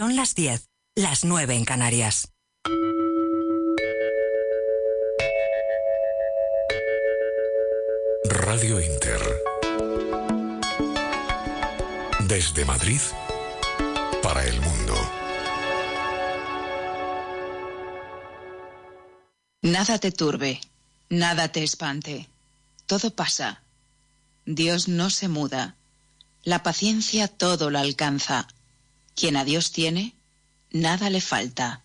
Son las 10, las 9 en Canarias. Radio Inter. Desde Madrid para el mundo. Nada te turbe, nada te espante. Todo pasa. Dios no se muda. La paciencia todo lo alcanza. Quien a Dios tiene, nada le falta.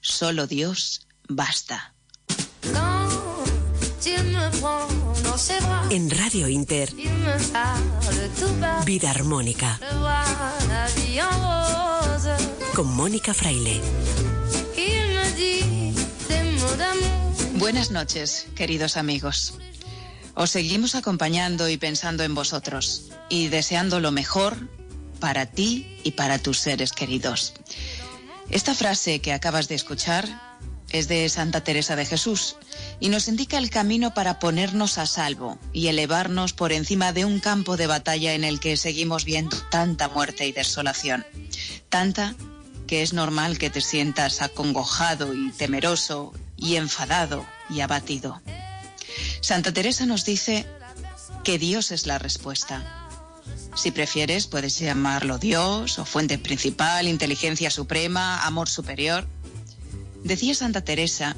Solo Dios basta. En Radio Inter, Vida Armónica. Con Mónica Fraile. Buenas noches, queridos amigos. Os seguimos acompañando y pensando en vosotros y deseando lo mejor para ti y para tus seres queridos. Esta frase que acabas de escuchar es de Santa Teresa de Jesús y nos indica el camino para ponernos a salvo y elevarnos por encima de un campo de batalla en el que seguimos viendo tanta muerte y desolación. Tanta que es normal que te sientas acongojado y temeroso y enfadado y abatido. Santa Teresa nos dice que Dios es la respuesta. Si prefieres, puedes llamarlo Dios o fuente principal, inteligencia suprema, amor superior. Decía Santa Teresa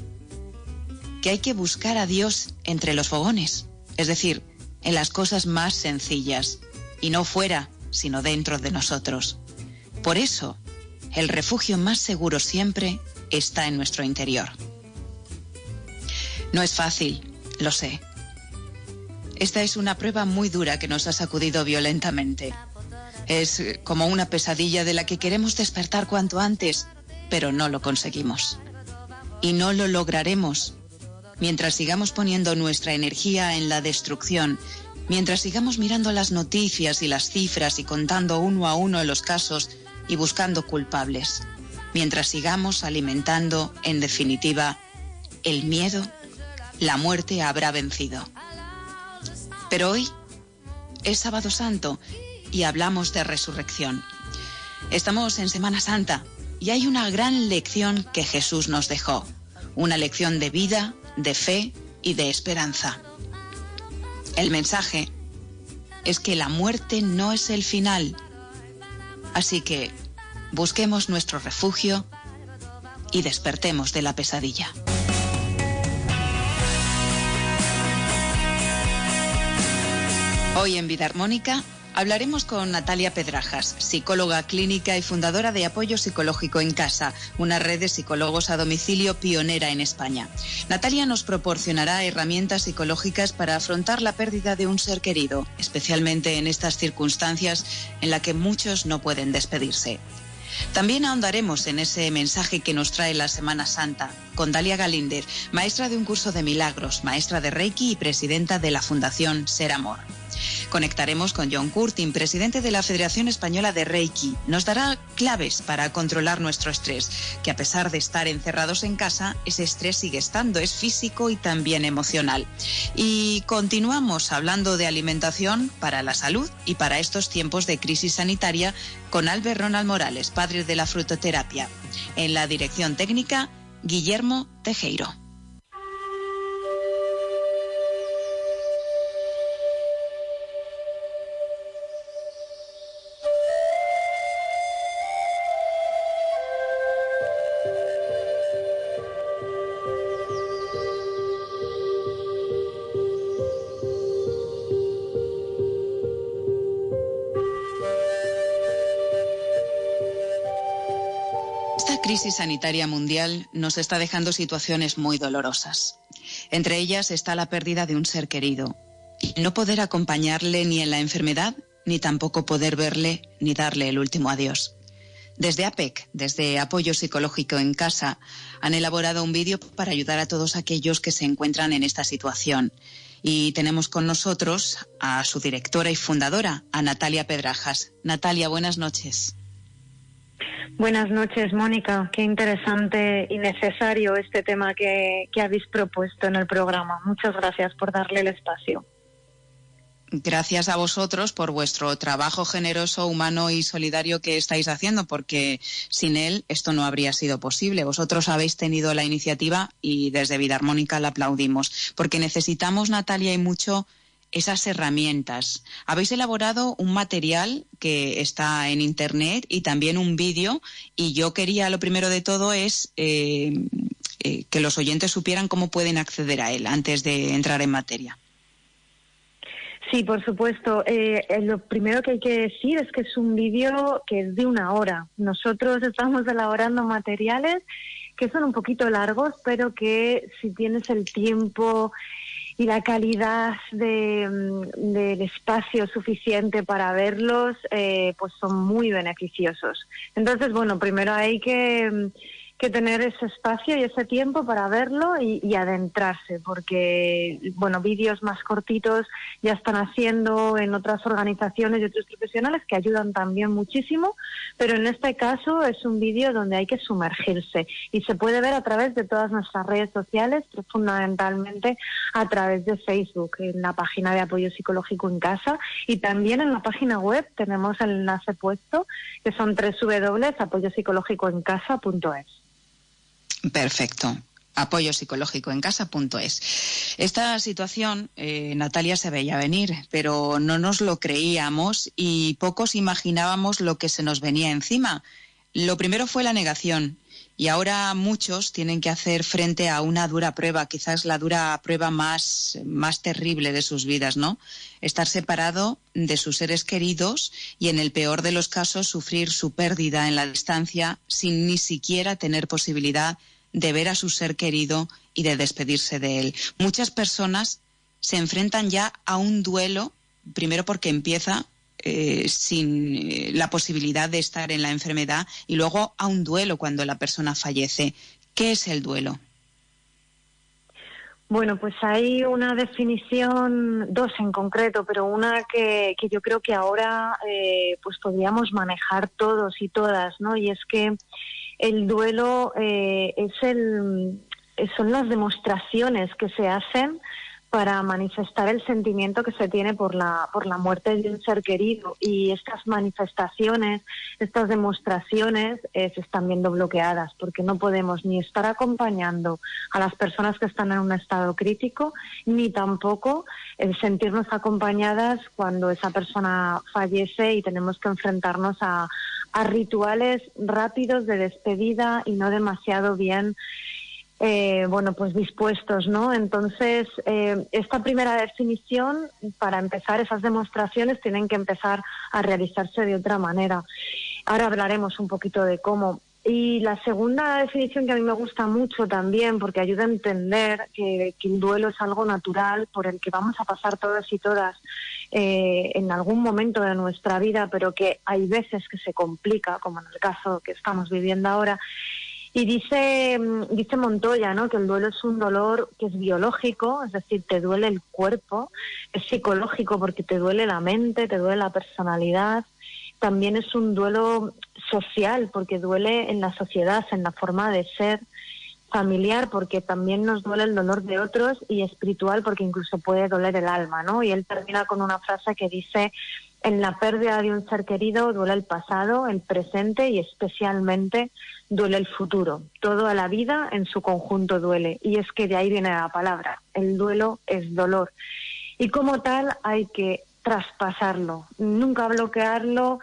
que hay que buscar a Dios entre los fogones, es decir, en las cosas más sencillas, y no fuera, sino dentro de nosotros. Por eso, el refugio más seguro siempre está en nuestro interior. No es fácil, lo sé. Esta es una prueba muy dura que nos ha sacudido violentamente. Es como una pesadilla de la que queremos despertar cuanto antes, pero no lo conseguimos. Y no lo lograremos mientras sigamos poniendo nuestra energía en la destrucción, mientras sigamos mirando las noticias y las cifras y contando uno a uno los casos y buscando culpables, mientras sigamos alimentando, en definitiva, el miedo, la muerte habrá vencido. Pero hoy es sábado santo y hablamos de resurrección. Estamos en Semana Santa y hay una gran lección que Jesús nos dejó, una lección de vida, de fe y de esperanza. El mensaje es que la muerte no es el final. Así que busquemos nuestro refugio y despertemos de la pesadilla. Hoy en Vida Armónica Hablaremos con Natalia Pedrajas, psicóloga clínica y fundadora de Apoyo Psicológico en Casa, una red de psicólogos a domicilio pionera en España. Natalia nos proporcionará herramientas psicológicas para afrontar la pérdida de un ser querido, especialmente en estas circunstancias en las que muchos no pueden despedirse. También ahondaremos en ese mensaje que nos trae la Semana Santa con Dalia Galíndez, maestra de un curso de milagros, maestra de Reiki y presidenta de la Fundación Ser Amor. Conectaremos con John Curtin, presidente de la Federación Española de Reiki. Nos dará claves para controlar nuestro estrés, que a pesar de estar encerrados en casa, ese estrés sigue estando, es físico y también emocional. Y continuamos hablando de alimentación para la salud y para estos tiempos de crisis sanitaria con Albert Ronald Morales, padre de la frutoterapia. En la dirección técnica, Guillermo Tejeiro. Crisis sanitaria mundial nos está dejando situaciones muy dolorosas. Entre ellas está la pérdida de un ser querido. No poder acompañarle ni en la enfermedad, ni tampoco poder verle ni darle el último adiós. Desde APEC, desde Apoyo Psicológico en Casa, han elaborado un vídeo para ayudar a todos aquellos que se encuentran en esta situación. Y tenemos con nosotros a su directora y fundadora, a Natalia Pedrajas. Natalia, buenas noches. Buenas noches, Mónica. Qué interesante y necesario este tema que, habéis propuesto en el programa. Muchas gracias por darle el espacio. gracias a vosotros por vuestro trabajo generoso, humano y solidario que estáis haciendo, porque sin él esto no habría sido posible. Vosotros habéis tenido la iniciativa y desde Vida Armónica la aplaudimos, porque necesitamos, Natalia, y mucho esas herramientas. Habéis elaborado un material que está en Internet y también un vídeo y yo quería, lo primero de todo es eh, eh, que los oyentes supieran cómo pueden acceder a él antes de entrar en materia. Sí, por supuesto. Eh, lo primero que hay que decir es que es un vídeo que es de una hora. Nosotros estamos elaborando materiales que son un poquito largos, pero que si tienes el tiempo y la calidad de, mm, del espacio suficiente para verlos, eh, pues son muy beneficiosos. Entonces, bueno, primero hay que mm, que tener ese espacio y ese tiempo para verlo y, adentrarse, porque, bueno, vídeos más cortitos ya están haciendo en otras organizaciones y otros profesionales que ayudan también muchísimo, pero en este caso es un vídeo donde hay que sumergirse y se puede ver a través de todas nuestras redes sociales, pero fundamentalmente a través de Facebook, en la página de apoyo psicológico en casa y también en la página web tenemos el enlace puesto que son www.apoyopsicológicoencasa.es. Perfecto apoyo psicológico en casa.es. Esta situación, eh, Natalia, se veía venir, pero no nos lo creíamos y pocos imaginábamos lo que se nos venía encima. Lo primero fue la negación y ahora muchos tienen que hacer frente a una dura prueba, quizás la dura prueba más, más terrible de sus vidas, ¿no? Estar separado de sus seres queridos y en el peor de los casos sufrir su pérdida en la distancia sin ni siquiera tener posibilidad de ver a su ser querido y de despedirse de él. Muchas personas se enfrentan ya a un duelo, primero porque empieza eh, sin eh, la posibilidad de estar en la enfermedad y luego a un duelo cuando la persona fallece. ¿Qué es el duelo? Bueno, pues hay una definición, dos en concreto, pero una que, yo creo que ahora eh, pues podríamos manejar todos y todas, ¿no? Y es que el duelo eh, es el, son las demostraciones que se hacen para manifestar el sentimiento que se tiene por la, por la muerte de un ser querido. Y estas manifestaciones, estas demostraciones eh, se están viendo bloqueadas porque no podemos ni estar acompañando a las personas que están en un estado crítico, ni tampoco el sentirnos acompañadas cuando esa persona fallece y tenemos que enfrentarnos a rituales rápidos de despedida y no demasiado bien eh, bueno, pues dispuestos, ¿no? Entonces, eh, esta primera definición, para empezar, esas demostraciones tienen que empezar a realizarse de otra manera. Ahora hablaremos un poquito de cómo. Y la segunda definición que a mí me gusta mucho también, porque ayuda a entender que, el duelo es algo natural por el que vamos a pasar todas y todas eh, en algún momento de nuestra vida, pero que hay veces que se complica, como en el caso que estamos viviendo ahora, y dice, mm, dice Montoya ¿no? que el duelo es un dolor que es biológico, es decir, te duele el cuerpo, es psicológico porque te duele la mente, te duele la personalidad, también es un duelo social porque duele en la sociedad, en la forma de ser, familiar porque también nos duele el dolor de otros y espiritual porque incluso puede doler el alma, ¿no? Y él termina con una frase que dice en la pérdida de un ser querido duele el pasado, el presente y especialmente duele el futuro. Toda la vida en su conjunto duele. Y es que de ahí viene la palabra. El duelo es dolor. Y como tal hay que traspasarlo, nunca bloquearlo,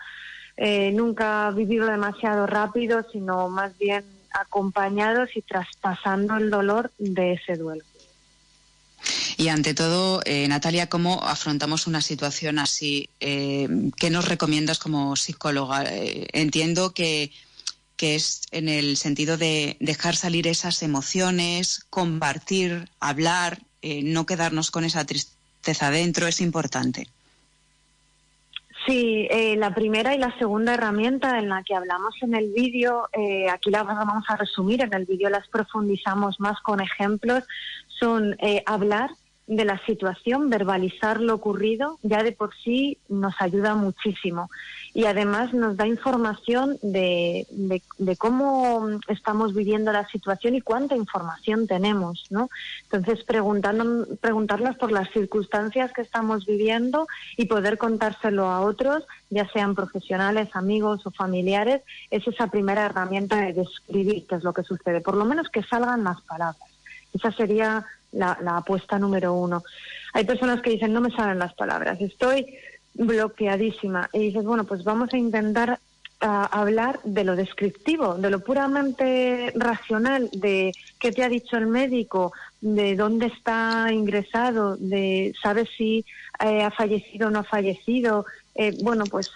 eh, nunca vivirlo demasiado rápido, sino más bien acompañados y traspasando el dolor de ese duelo. Y ante todo, eh, Natalia, ¿cómo afrontamos una situación así? Eh, ¿Qué nos recomiendas como psicóloga? Entiendo que, que es en el sentido de dejar salir esas emociones, compartir, hablar, no quedarnos con esa tristeza dentro, es importante. Sí, la primera y la segunda herramienta en la que hablamos en el vídeo, aquí las vamos a resumir, en el vídeo las profundizamos más con ejemplos, son hablar, de la situación, verbalizar lo ocurrido, ya de por sí nos ayuda muchísimo. Y además nos da información de, de, cómo estamos viviendo la situación y cuánta información tenemos, ¿no? Entonces, preguntando, preguntarnos por las circunstancias que estamos viviendo y poder contárselo a otros, ya sean profesionales, amigos o familiares, es esa primera herramienta de describir qué es lo que sucede, por lo menos que salgan las palabras. Esa sería la, apuesta número uno. Hay personas que dicen, no me salen las palabras, estoy bloqueadísima. Y dices, bueno, pues vamos a intentar ah, hablar de lo descriptivo, de lo puramente racional, de qué te ha dicho el médico, de dónde está ingresado, de sabes si eh, ha fallecido o no ha fallecido, eh, bueno, pues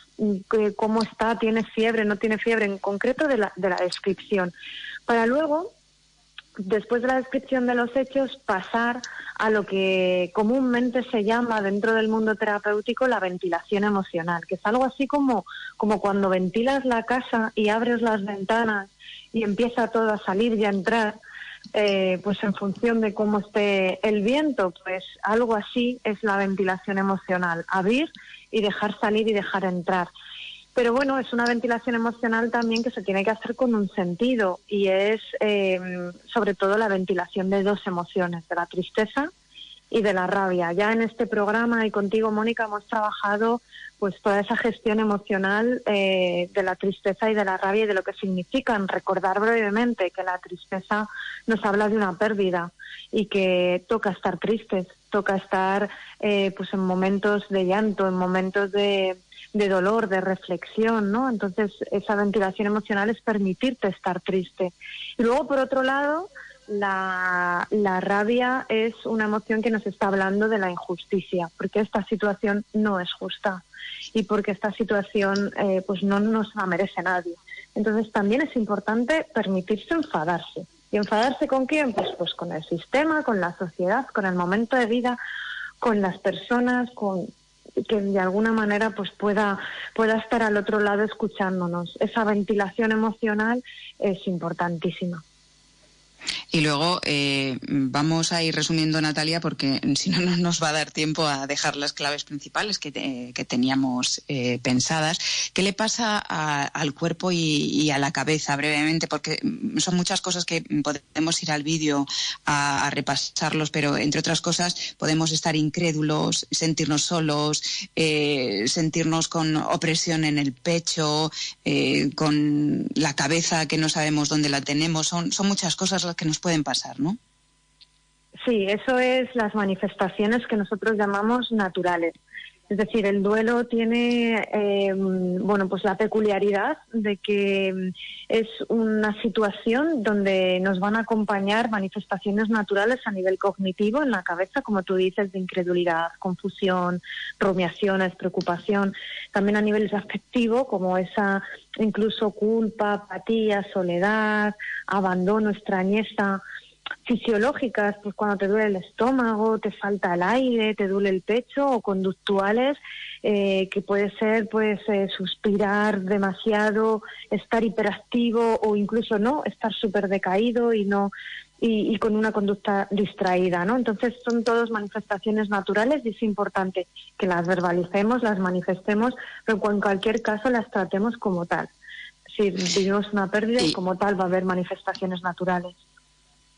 cómo está, tiene fiebre, no tiene fiebre, en concreto de la, de la descripción. Para luego después de la descripción de los hechos, pasar a lo que comúnmente se llama dentro del mundo terapéutico la ventilación emocional, que es algo así como, como cuando ventilas la casa y abres las ventanas y empieza todo a salir y a entrar, eh, pues en función de cómo esté el viento, pues algo así es la ventilación emocional, abrir y dejar salir y dejar entrar. Pero bueno, es una ventilación emocional también que se tiene que hacer con un sentido y es em, sobre todo la ventilación de dos emociones, de la tristeza y de la rabia. Ya en este programa y contigo, Mónica, hemos trabajado pues toda esa gestión emocional eh, de la tristeza y de la rabia y de lo que significan. Recordar brevemente que la tristeza nos habla de una pérdida y que toca estar tristes, toca estar eh, pues en momentos de llanto, en momentos de de dolor, de reflexión, ¿no? Entonces, esa ventilación emocional es permitirte estar triste. Y luego, por otro lado, la, la, rabia es una emoción que nos está hablando de la injusticia, porque esta situación no es justa y porque esta situación eh, pues no nos la merece nadie. Entonces también es importante permitirse enfadarse. ¿Y enfadarse con quién? Pues, pues con el sistema, con la sociedad, con el momento de vida, con las personas, con, que de alguna manera pues pueda, pueda estar al otro lado escuchándonos. Esa ventilación emocional es importantísima. Y luego eh, vamos a ir resumiendo, Natalia, porque si no, no nos va a dar tiempo a dejar las claves principales que, teníamos eh, pensadas. ¿Qué le pasa al cuerpo y, a la cabeza brevemente? Porque son muchas cosas que podemos ir al vídeo a, repasarlos, pero entre otras cosas podemos estar incrédulos, sentirnos solos, eh, sentirnos con opresión en el pecho, con la cabeza que no sabemos dónde la tenemos. Son, son muchas cosas que nos pueden pasar, ¿no? Sí, eso es las manifestaciones que nosotros llamamos naturales. Es decir, el duelo tiene, eh, bueno, pues la peculiaridad de que es una situación donde nos van a acompañar manifestaciones naturales a nivel cognitivo en la cabeza, como tú dices, de incredulidad, confusión, rumiaciones, preocupación. También a nivel afectivo, como esa incluso culpa, apatía, soledad, abandono, extrañeza fisiológicas, pues cuando te duele el estómago, te falta el aire, te duele el pecho, o conductuales, eh, que puede ser pues eh, suspirar demasiado, estar hiperactivo o incluso no, estar súper decaído y no y, con una conducta distraída, ¿no? Entonces son todas manifestaciones naturales y es importante que las verbalicemos, las manifestemos, pero en cualquier caso las tratemos como tal. Si vivimos una pérdida, como tal va a haber manifestaciones naturales.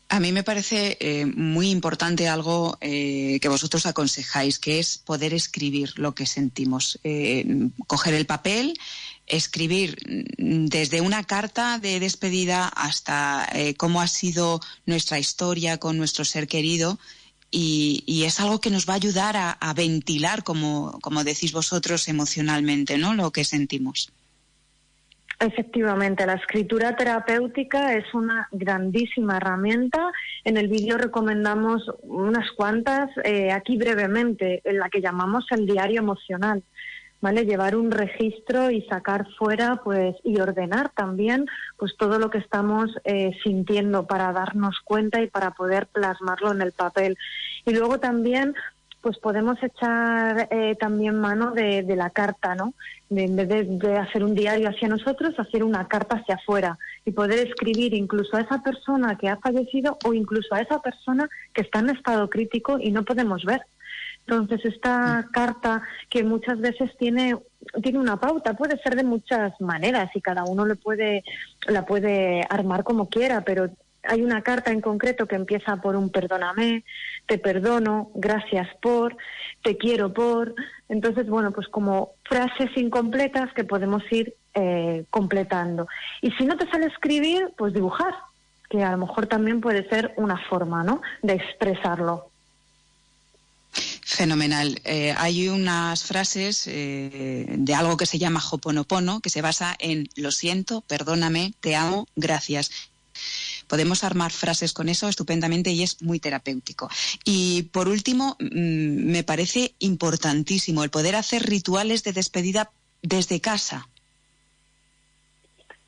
A mí me parece eh, muy importante algo eh, que vosotros aconsejáis, que es poder escribir lo que sentimos. Eh, coger el papel, escribir desde una carta de despedida hasta cómo ha sido nuestra historia con nuestro ser querido. Y, es algo que nos va a ayudar a, a ventilar, como, como decís vosotros, emocionalmente, ¿no? Lo que sentimos. Efectivamente, la escritura terapéutica es una grandísima herramienta. En el vídeo recomendamos unas cuantas, eh, aquí brevemente, en la que llamamos el diario emocional. ¿Vale? Llevar un registro y sacar fuera, pues, y ordenar también, pues, todo lo que estamos eh, sintiendo para darnos cuenta y para poder plasmarlo en el papel. Y luego también pues podemos echar eh, también mano de, la carta, ¿no? De, en vez de, hacer un diario hacia nosotros, hacer una carta hacia afuera y poder escribir incluso a esa persona que ha fallecido o incluso a esa persona que está en estado crítico y no podemos ver. Entonces, esta mm. carta que muchas veces tiene, tiene una pauta, puede ser de muchas maneras y cada uno le puede, la puede armar como quiera, pero hay una carta en concreto que empieza por un perdóname, te perdono, gracias por, te quiero por. Entonces, bueno, pues como frases incompletas que podemos ir eh, completando. Y si no te sale escribir, pues dibujar, que a lo mejor también puede ser una forma, ¿no? De expresarlo. Fenomenal. Eh, hay unas frases eh, de algo que se llama Hoponopono, que se basa en lo siento, perdóname, te amo, gracias. Podemos armar frases con eso estupendamente y es muy terapéutico. Y por último, mm, me parece importantísimo el poder hacer rituales de despedida desde casa.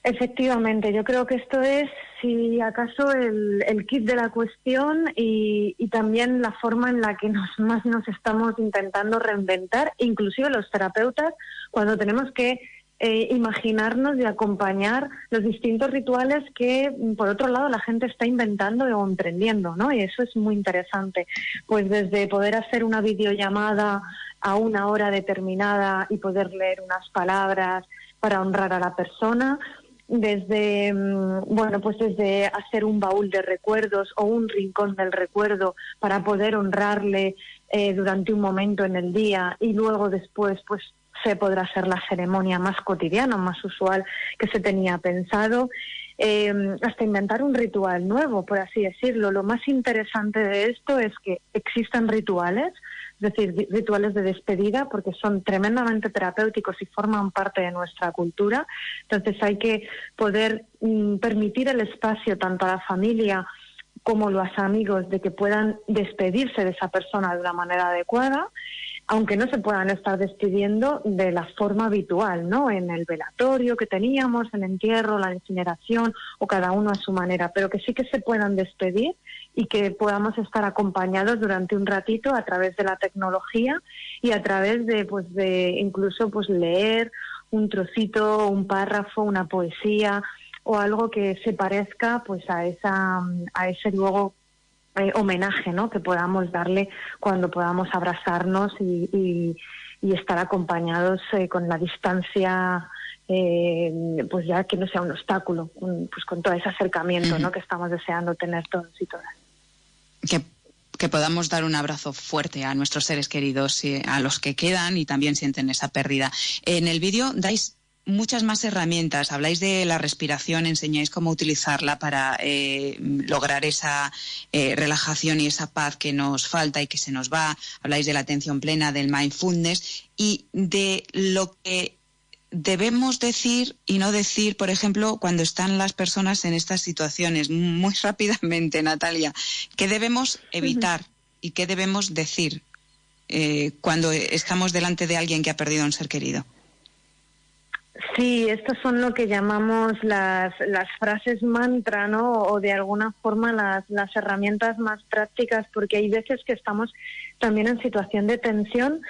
Efectivamente, yo creo que esto es, si acaso, el, kit de la cuestión y, y, también la forma en la que nos, más nos estamos intentando reinventar, inclusive los terapeutas, cuando tenemos que eh, imaginarnos y acompañar los distintos rituales que, por otro lado, la gente está inventando o emprendiendo, ¿no? Y eso es muy interesante. Pues desde poder hacer una videollamada a una hora determinada y poder leer unas palabras para honrar a la persona, desde mm, bueno pues desde hacer un baúl de recuerdos o un rincón del recuerdo para poder honrarle eh, durante un momento en el día y luego después pues podrá ser la ceremonia más cotidiana, más usual que se tenía pensado, eh, hasta inventar un ritual nuevo, por así decirlo. Lo más interesante de esto es que existan rituales, es decir, rituales de despedida, porque son tremendamente terapéuticos y forman parte de nuestra cultura. Entonces hay que poder mm, permitir el espacio tanto a la familia como a los amigos de que puedan despedirse de esa persona de una manera adecuada aunque no se puedan estar despidiendo de la forma habitual, ¿no? En el velatorio que teníamos, el entierro, la incineración, o cada uno a su manera, pero que sí que se puedan despedir y que podamos estar acompañados durante un ratito a través de la tecnología y a través de, pues, de incluso, pues, leer un trocito, un párrafo, una poesía o algo que se parezca, pues, a esa, a ese luego eh, homenaje ¿no? que podamos darle cuando podamos abrazarnos y, estar acompañados eh, con la distancia eh, pues ya que no sea un obstáculo pues con todo ese acercamiento ¿no? que estamos deseando tener todos y todas que, que podamos dar un abrazo fuerte a nuestros seres queridos, a los que quedan y también sienten esa pérdida. En el vídeo dais muchas más herramientas. Habláis de la respiración, enseñáis cómo utilizarla para eh, lograr esa eh, relajación y esa paz que nos falta y que se nos va. Habláis de la atención plena, del mindfulness y de lo que debemos decir y no decir, por ejemplo, cuando están las personas en estas situaciones. Muy rápidamente, Natalia, ¿qué debemos evitar y qué debemos decir eh, cuando estamos delante de alguien que ha perdido a un ser querido? Sí, estas son lo que llamamos las, las frases mantra, ¿no? O de alguna forma las, las herramientas más prácticas, porque hay veces que estamos también en situación de tensión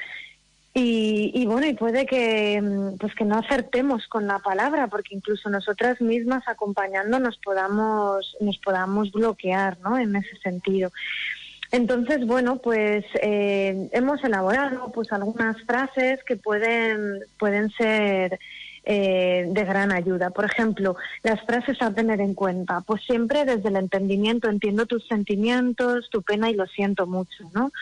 y, y, bueno, y puede que, pues que no acertemos con la palabra, porque incluso nosotras mismas acompañando nos podamos, nos podamos bloquear, ¿no? En ese sentido. Entonces, bueno, pues eh, hemos elaborado pues algunas frases que pueden, pueden ser eh, de gran ayuda. Por ejemplo, las frases a tener en cuenta, pues siempre desde el entendimiento entiendo tus sentimientos, tu pena y lo siento mucho, ¿no?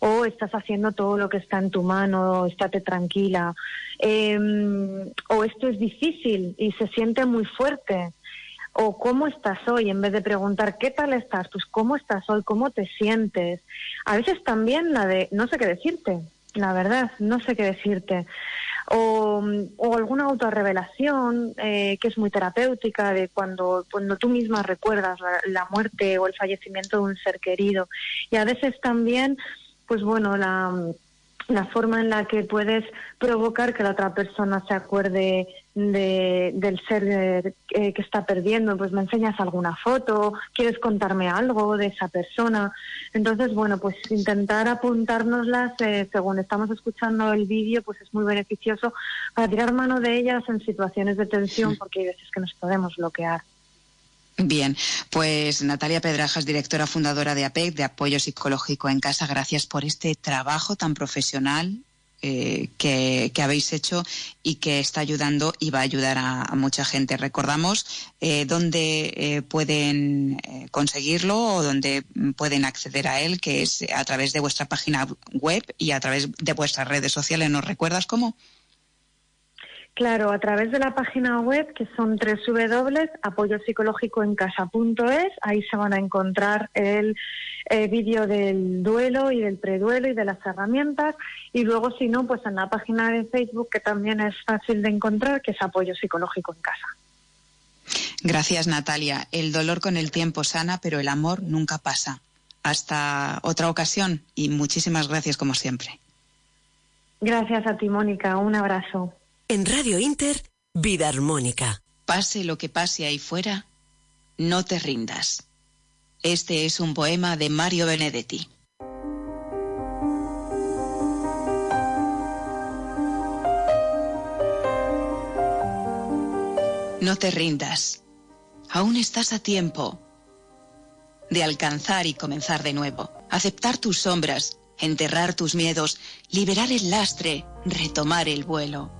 O estás haciendo todo lo que está en tu mano, estate tranquila. Em, o esto es difícil y se siente muy fuerte. O cómo estás hoy, en vez de preguntar qué tal estás, pues cómo estás hoy, cómo te sientes. A veces también la de no sé qué decirte, la verdad, no sé qué decirte o, alguna autorrevelación eh, que es muy terapéutica de cuando, cuando tú misma recuerdas la, muerte o el fallecimiento de un ser querido. Y a veces también, pues bueno, la la forma en la que puedes provocar que la otra persona se acuerde de, del ser eh, que está perdiendo, pues me enseñas alguna foto, quieres contarme algo de esa persona. Entonces, bueno, pues intentar apuntárnoslas eh, según estamos escuchando el vídeo, pues es muy beneficioso para tirar mano de ellas en situaciones de tensión, porque hay veces que nos podemos bloquear. Bien, pues Natalia Pedrajas, directora fundadora de APEC, de Apoyo Psicológico en Casa, gracias por este trabajo tan profesional eh, que, habéis hecho y que está ayudando y va a ayudar a, mucha gente. Recordamos eh, dónde eh, pueden conseguirlo o dónde pueden acceder a él, que es a través de vuestra página web y a través de vuestras redes sociales. ¿Nos recuerdas cómo? Claro, a través de la página web que son www.apoyopsicológicoencasa.es, ahí se van a encontrar el eh, vídeo del duelo y del preduelo y de las herramientas y luego si no, pues en la página de Facebook que también es fácil de encontrar, que es Apoyo Psicológico en Casa. Gracias Natalia. El dolor con el tiempo sana, pero el amor nunca pasa. Hasta otra ocasión y muchísimas gracias como siempre. Gracias a ti, Mónica. Un abrazo. En Radio Inter, Vida Armónica. Pase lo que pase ahí fuera, no te rindas. Este es un poema de Mario Benedetti. No te rindas. Aún estás a tiempo de alcanzar y comenzar de nuevo. Aceptar tus sombras, enterrar tus miedos, liberar el lastre, retomar el vuelo.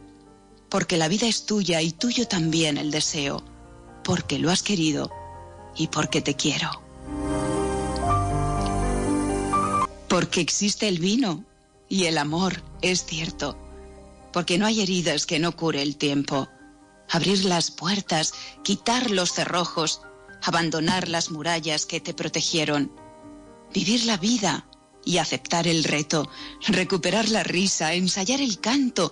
porque la vida es tuya y tuyo también el deseo, porque lo has querido y porque te quiero. Porque existe el vino y el amor, es cierto, porque no hay heridas que no cure el tiempo. Abrir las puertas, quitar los cerrojos, abandonar las murallas que te protegieron, vivir la vida y aceptar el reto, recuperar la risa, ensayar el canto,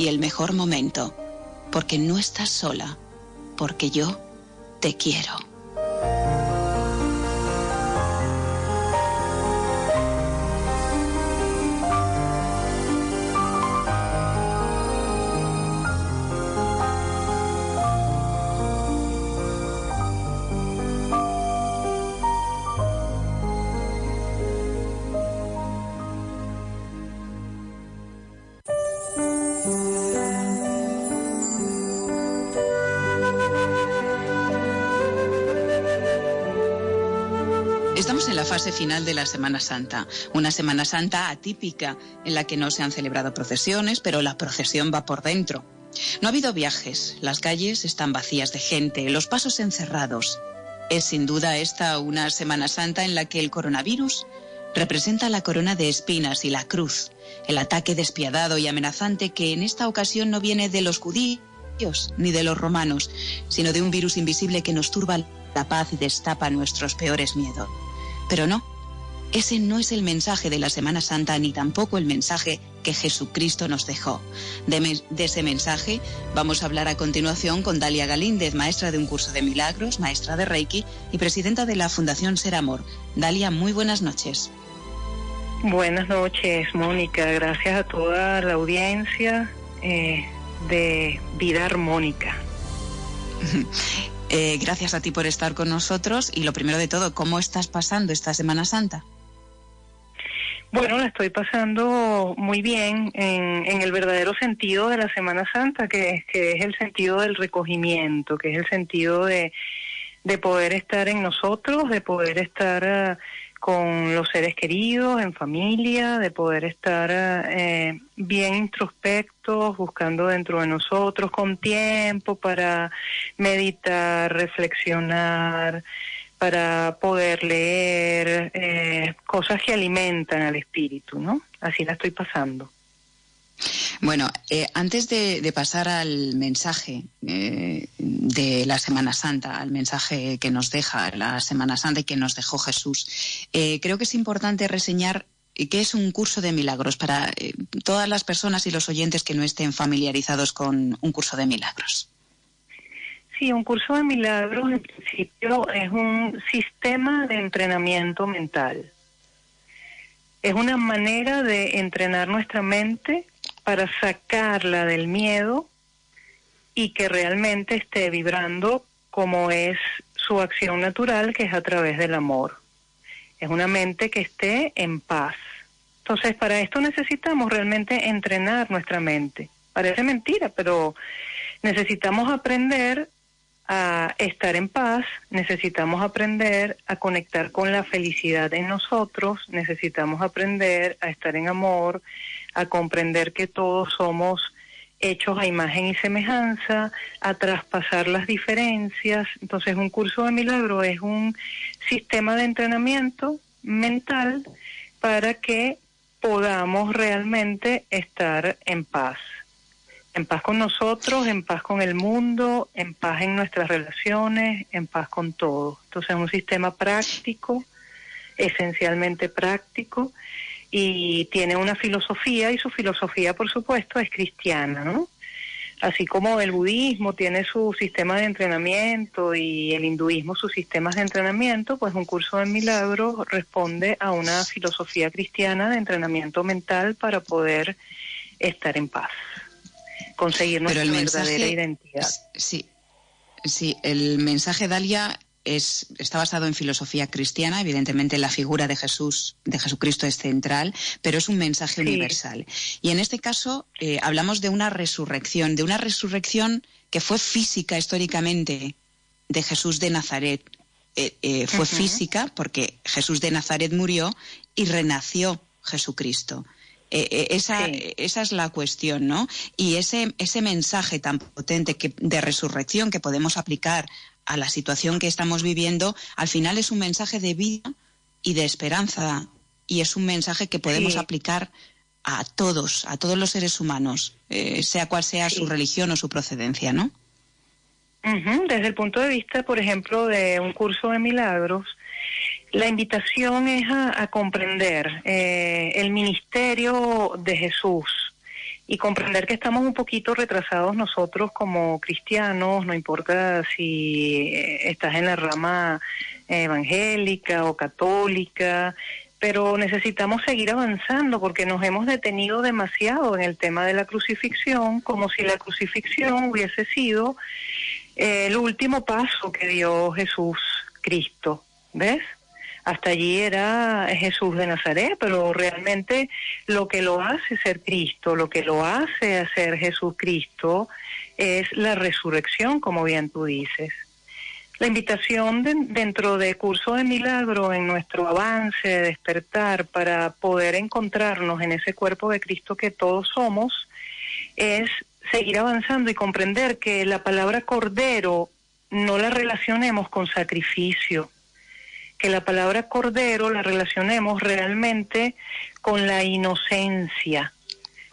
y el mejor momento, porque no estás sola, porque yo te quiero. Fase final de la Semana Santa, una Semana Santa atípica en la que no se han celebrado procesiones, pero la procesión va por dentro. No ha habido viajes, las calles están vacías de gente, los pasos encerrados. Es sin duda esta una Semana Santa en la que el coronavirus representa la corona de espinas y la cruz, el ataque despiadado y amenazante que en esta ocasión no viene de los judíos ni de los romanos, sino de un virus invisible que nos turba la paz y destapa nuestros peores miedos. Pero no, ese no es el mensaje de la Semana Santa ni tampoco el mensaje que Jesucristo nos dejó. De, ese mensaje vamos a hablar a continuación con Dalia Galíndez, maestra de un curso de milagros, maestra de Reiki y presidenta de la Fundación Ser Amor. Dalia, muy buenas noches. Buenas noches, Mónica. Gracias a toda la audiencia eh, de Vida Armónica. Eh, gracias a ti por estar con nosotros y lo primero de todo, ¿cómo estás pasando esta Semana Santa? Bueno, la estoy pasando muy bien en, en, el verdadero sentido de la Semana Santa, que, que es el sentido del recogimiento, que es el sentido de, de poder estar en nosotros, de poder estar uh, con los seres queridos, en familia, de poder estar eh, bien introspectos, buscando dentro de nosotros, con tiempo para meditar, reflexionar, para poder leer eh, cosas que alimentan al espíritu, ¿no? Así la estoy pasando. Bueno, eh, antes de, pasar al mensaje eh, de la Semana Santa, al mensaje que nos deja la Semana Santa y que nos dejó Jesús, eh, creo que es importante reseñar qué es un curso de milagros para todas las personas y los oyentes que no estén familiarizados con un curso de milagros. Sí, un curso de milagros en principio es un sistema de entrenamiento mental. Es una manera de entrenar nuestra mente para sacarla del miedo y que realmente esté vibrando como es su acción natural, que es a través del amor. Es una mente que esté en paz. Entonces, para esto necesitamos realmente entrenar nuestra mente. Parece mentira, pero necesitamos aprender a estar en paz, necesitamos aprender a conectar con la felicidad en nosotros, necesitamos aprender a estar en amor, a comprender que todos somos hechos a imagen y semejanza, a traspasar las diferencias. Entonces, un curso de milagro es un sistema de entrenamiento mental para que podamos realmente estar en paz. En paz con nosotros, en paz con el mundo, en paz en nuestras relaciones, en paz con todo. Entonces, es un sistema práctico, esencialmente práctico, y tiene una filosofía y su filosofía, por supuesto, es cristiana, ¿no? Así como el budismo tiene su sistema de entrenamiento y el hinduismo sus sistemas de entrenamiento, pues un curso de milagros responde a una filosofía cristiana de entrenamiento mental para poder estar en paz, conseguir nuestra verdadera identidad. Sí, sí, el mensaje Dalia está basado en filosofía cristiana, evidentemente la figura de Jesús, de Jesucristo es central, pero es un mensaje universal. Y en este caso eh, hablamos de una resurrección, de una resurrección que fue física históricamente de Jesús de Nazaret. Eh, eh, fue física porque Jesús de Nazaret murió y renació Jesucristo. esa, esa, es la cuestión, ¿no? Y ese, ese mensaje tan potente que, de resurrección que podemos aplicar a la situación que estamos viviendo, al final es un mensaje de vida y de esperanza y es un mensaje que podemos aplicar a todos, a todos los seres humanos, eh, sea cual sea su religión o su procedencia, ¿no? Desde el punto de vista, por ejemplo, de un curso de milagros, la invitación es a, comprender eh, el ministerio de Jesús, y comprender que estamos un poquito retrasados nosotros como cristianos, no importa si eh, estás en la rama evangélica o católica, pero necesitamos seguir avanzando porque nos hemos detenido demasiado en el tema de la crucifixión, como si la crucifixión hubiese sido eh, el último paso que dio Jesús Cristo, ¿ves? Hasta allí era Jesús de Nazaret, pero realmente lo que lo hace ser Cristo, lo que lo hace ser Jesucristo es la resurrección, como bien tú dices. La invitación dentro de Curso de Milagro en nuestro avance de despertar para poder encontrarnos en ese cuerpo de Cristo que todos somos es seguir avanzando y comprender que la palabra cordero no la relacionemos con sacrificio, que la palabra cordero la relacionemos realmente con la inocencia,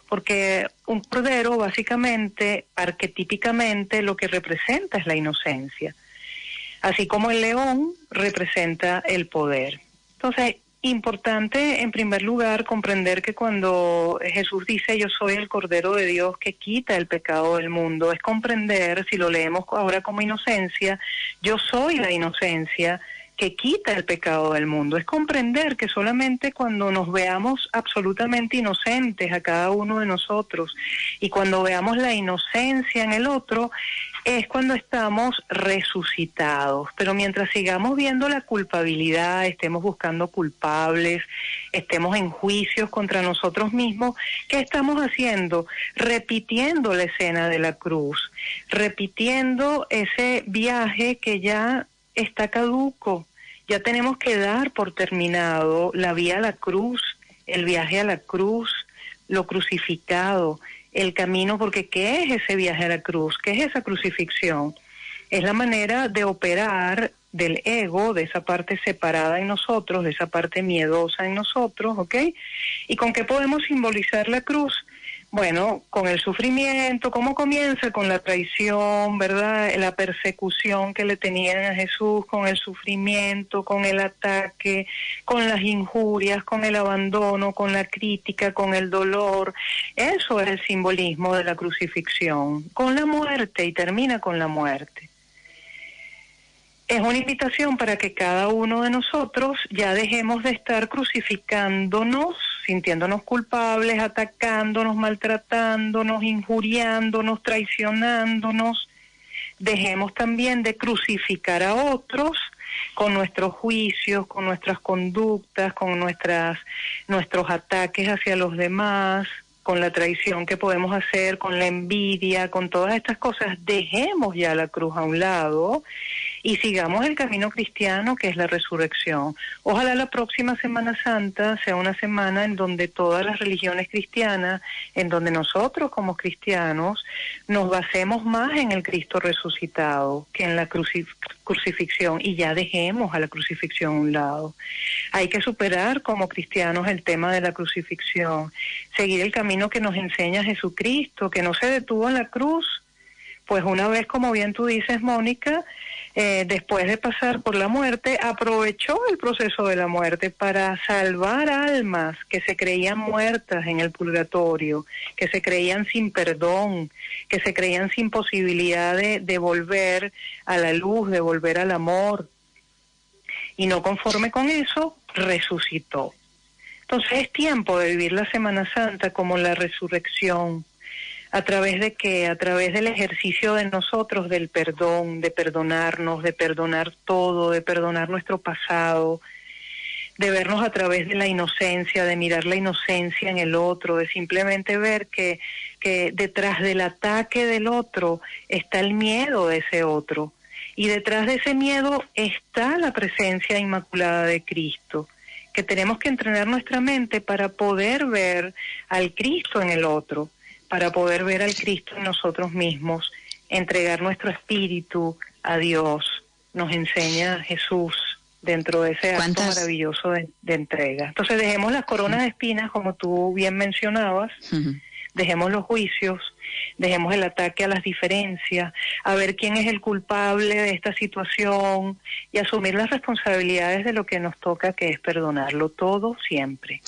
porque un cordero básicamente, arquetípicamente, lo que representa es la inocencia, así como el león representa el poder. Entonces, importante en primer lugar comprender que cuando Jesús dice yo soy el Cordero de Dios que quita el pecado del mundo, es comprender, si lo leemos ahora como inocencia, yo soy la inocencia que quita el pecado del mundo. Es comprender que solamente cuando nos veamos absolutamente inocentes a cada uno de nosotros y cuando veamos la inocencia en el otro, es cuando estamos resucitados. Pero mientras sigamos viendo la culpabilidad, estemos buscando culpables, estemos en juicios contra nosotros mismos, ¿qué estamos haciendo? Repitiendo la escena de la cruz, repitiendo ese viaje que ya está caduco. Ya tenemos que dar por terminado la vía a la cruz, el viaje a la cruz, lo crucificado, el camino, porque ¿qué es ese viaje a la cruz? ¿Qué es esa crucifixión? Es la manera de operar del ego, de esa parte separada en nosotros, de esa parte miedosa en nosotros, ¿ok? ¿Y con qué podemos simbolizar la cruz? Bueno, con el sufrimiento, ¿cómo comienza? Con la traición, ¿verdad? La persecución que le tenían a Jesús, con el sufrimiento, con el ataque, con las injurias, con el abandono, con la crítica, con el dolor. Eso es el simbolismo de la crucifixión, con la muerte y termina con la muerte. Es una invitación para que cada uno de nosotros ya dejemos de estar crucificándonos sintiéndonos culpables, atacándonos, maltratándonos, injuriándonos, traicionándonos. Dejemos también de crucificar a otros con nuestros juicios, con nuestras conductas, con nuestras nuestros ataques hacia los demás, con la traición que podemos hacer, con la envidia, con todas estas cosas, dejemos ya la cruz a un lado y sigamos el camino cristiano que es la resurrección. Ojalá la próxima Semana Santa sea una semana en donde todas las religiones cristianas, en donde nosotros como cristianos nos basemos más en el Cristo resucitado que en la crucifixión y ya dejemos a la crucifixión a un lado. Hay que superar como cristianos el tema de la crucifixión, seguir el camino que nos enseña Jesucristo, que no se detuvo en la cruz, pues una vez, como bien tú dices, Mónica, eh, después de pasar por la muerte, aprovechó el proceso de la muerte para salvar almas que se creían muertas en el purgatorio, que se creían sin perdón, que se creían sin posibilidad de, de volver a la luz, de volver al amor. Y no conforme con eso, resucitó. Entonces es tiempo de vivir la Semana Santa como la resurrección, a través de que a través del ejercicio de nosotros del perdón, de perdonarnos, de perdonar todo, de perdonar nuestro pasado, de vernos a través de la inocencia, de mirar la inocencia en el otro, de simplemente ver que, que detrás del ataque del otro está el miedo de ese otro. Y detrás de ese miedo está la presencia inmaculada de Cristo que tenemos que entrenar nuestra mente para poder ver al Cristo en el otro para poder ver al Cristo en nosotros mismos, entregar nuestro espíritu a Dios, nos enseña Jesús dentro de ese acto maravilloso de, entrega. Entonces dejemos las coronas de espinas, como tú bien mencionabas, dejemos los juicios, dejemos el ataque a las diferencias, a ver quién es el culpable de esta situación y asumir las responsabilidades de lo que nos toca, que es perdonarlo todo siempre.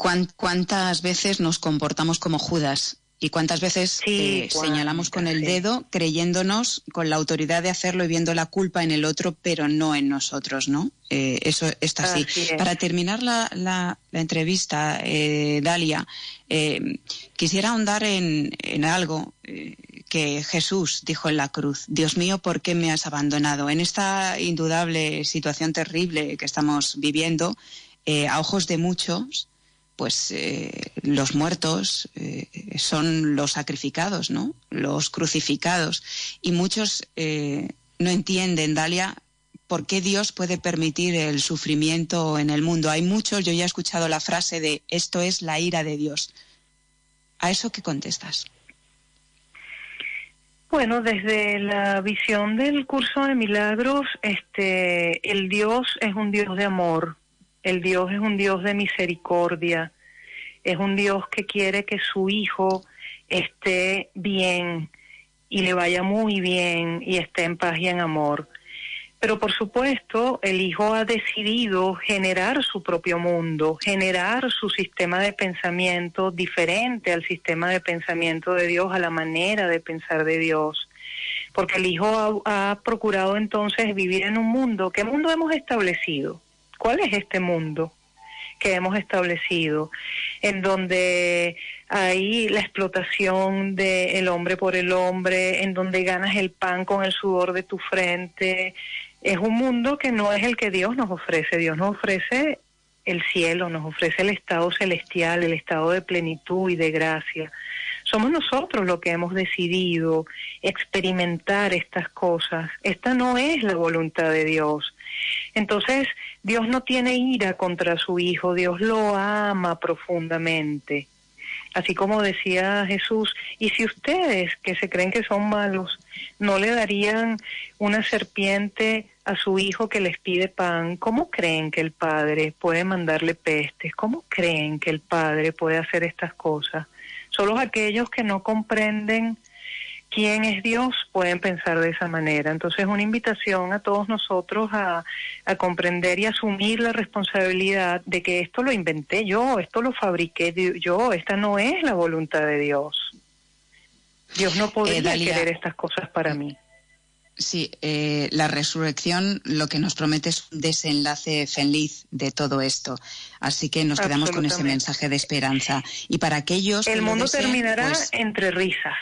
¿Cuántas veces nos comportamos como Judas? ¿Y cuántas veces eh, señalamos con el dedo creyéndonos con la autoridad de hacerlo y viendo la culpa en el otro, pero no en nosotros, ¿no? Eh, eso está así. Para terminar la, entrevista, eh, Dalia, quisiera ahondar en, en algo que Jesús dijo en la cruz. Dios mío, ¿por qué me has abandonado? En esta indudable situación terrible que estamos viviendo, a ojos de muchos, pues eh, los muertos eh, son los sacrificados, ¿no? Los crucificados. Y muchos eh, no entienden, Dalia, por qué Dios puede permitir el sufrimiento en el mundo. Hay muchos, yo ya he escuchado la frase de esto es la ira de Dios. ¿A eso qué contestas? Bueno, desde la visión del curso de milagros, este, el Dios es un Dios de amor, el Dios es un Dios de misericordia, es un Dios que quiere que su hijo esté bien y le vaya muy bien y esté en paz y en amor. Pero por supuesto, el hijo ha decidido generar su propio mundo, generar su sistema de pensamiento diferente al sistema de pensamiento de Dios, a la manera de pensar de Dios. Porque el hijo ha, ha procurado entonces vivir en un mundo. ¿Qué mundo hemos establecido? ¿Cuál es este mundo que hemos establecido? en donde hay la explotación del hombre por el hombre, en donde ganas el pan con el sudor de tu frente. Es un mundo que no es el que Dios nos ofrece. Dios nos ofrece el cielo, nos ofrece el estado celestial, el estado de plenitud y de gracia. Somos nosotros los que hemos decidido experimentar estas cosas. Esta no es la voluntad de Dios. Entonces, Dios no tiene ira contra su Hijo, Dios lo ama profundamente. Así como decía Jesús, y si ustedes que se creen que son malos, no le darían una serpiente a su hijo que les pide pan, ¿cómo creen que el Padre puede mandarle pestes? ¿Cómo creen que el Padre puede hacer estas cosas? Solo aquellos que no comprenden quién es Dios pueden pensar de esa manera. Entonces, una invitación a todos nosotros a, comprender y asumir la responsabilidad de que esto lo inventé yo, esto lo fabriqué yo, esta no es la voluntad de Dios. Dios no podría eh, querer estas cosas para mí. Sí, eh, la resurrección lo que nos promete es un desenlace feliz de todo esto. Así que nos quedamos con ese mensaje de esperanza. Y para aquellos. El mundo terminará pues entre risas.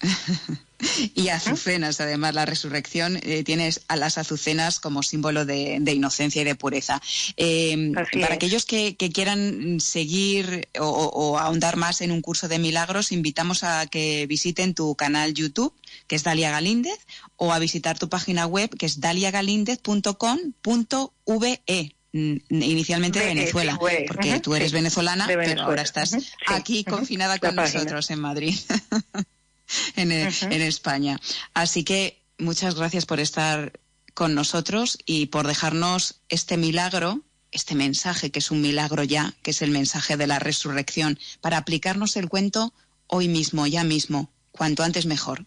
y azucenas, además, la resurrección eh, tienes a las azucenas como símbolo de, inocencia y de pureza. Eh, para aquellos que, quieran seguir o, ahondar más en un curso de milagros, invitamos a que visiten tu canal YouTube, que es Dalia Galíndez, o a visitar tu página web, que es daliagalíndez.com.ve inicialmente de Venezuela, porque tú eres venezolana, pero ahora estás aquí confinada con nosotros en Madrid. en, España. Así que muchas gracias por estar con nosotros y por dejarnos este milagro, este mensaje que es un milagro ya, que es el mensaje de la resurrección, para aplicarnos el cuento hoy mismo, ya mismo, cuanto antes mejor.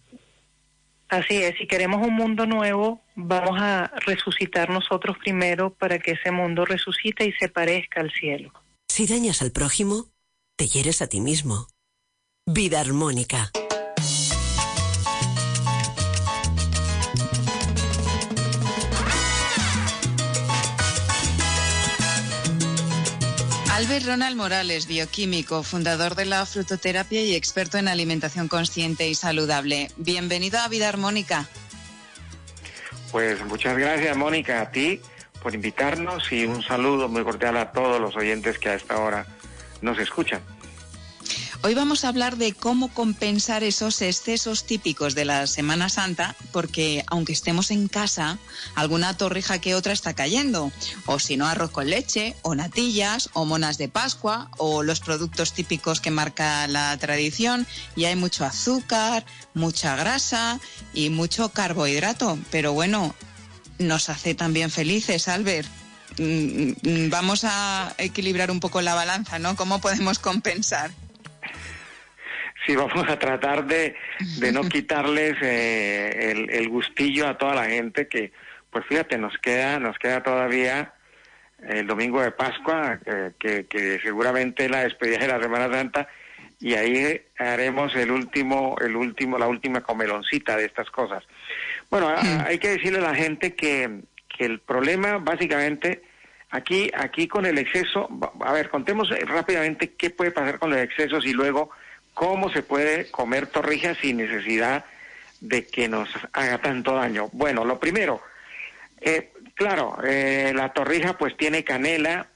Así es, si queremos un mundo nuevo, vamos a resucitar nosotros primero para que ese mundo resucite y se parezca al cielo. Si dañas al prójimo, te hieres a ti mismo. Vida armónica. Albert Ronald Morales, bioquímico, fundador de la frutoterapia y experto en alimentación consciente y saludable. Bienvenido a Vida Armónica. Pues muchas gracias, Mónica, a ti por invitarnos y un saludo muy cordial a todos los oyentes que a esta hora nos escuchan. Hoy vamos a hablar de cómo compensar esos excesos típicos de la Semana Santa, porque aunque estemos en casa, alguna torrija que otra está cayendo. O si no, arroz con leche, o natillas, o monas de Pascua, o los productos típicos que marca la tradición. Y hay mucho azúcar, mucha grasa y mucho carbohidrato. Pero bueno, nos hace también felices, Albert mm, mm, vamos a equilibrar un poco la balanza, ¿no? ¿Cómo podemos compensar? Sí vamos a tratar de, de no quitarles eh, el, el, gustillo a toda la gente que, pues fíjate, nos queda, nos queda todavía el domingo de Pascua, que, que, seguramente la despedida de la Semana Santa, y ahí haremos el último, el último, la última comeloncita de estas cosas. Bueno, hay que decirle a la gente que, que el problema básicamente aquí, aquí con el exceso, a ver, contemos rápidamente qué puede pasar con los excesos y luego ¿Cómo se puede comer torrijas sin necesidad de que nos haga tanto daño? Bueno, lo primero, eh, claro, eh, la torrija pues tiene canela,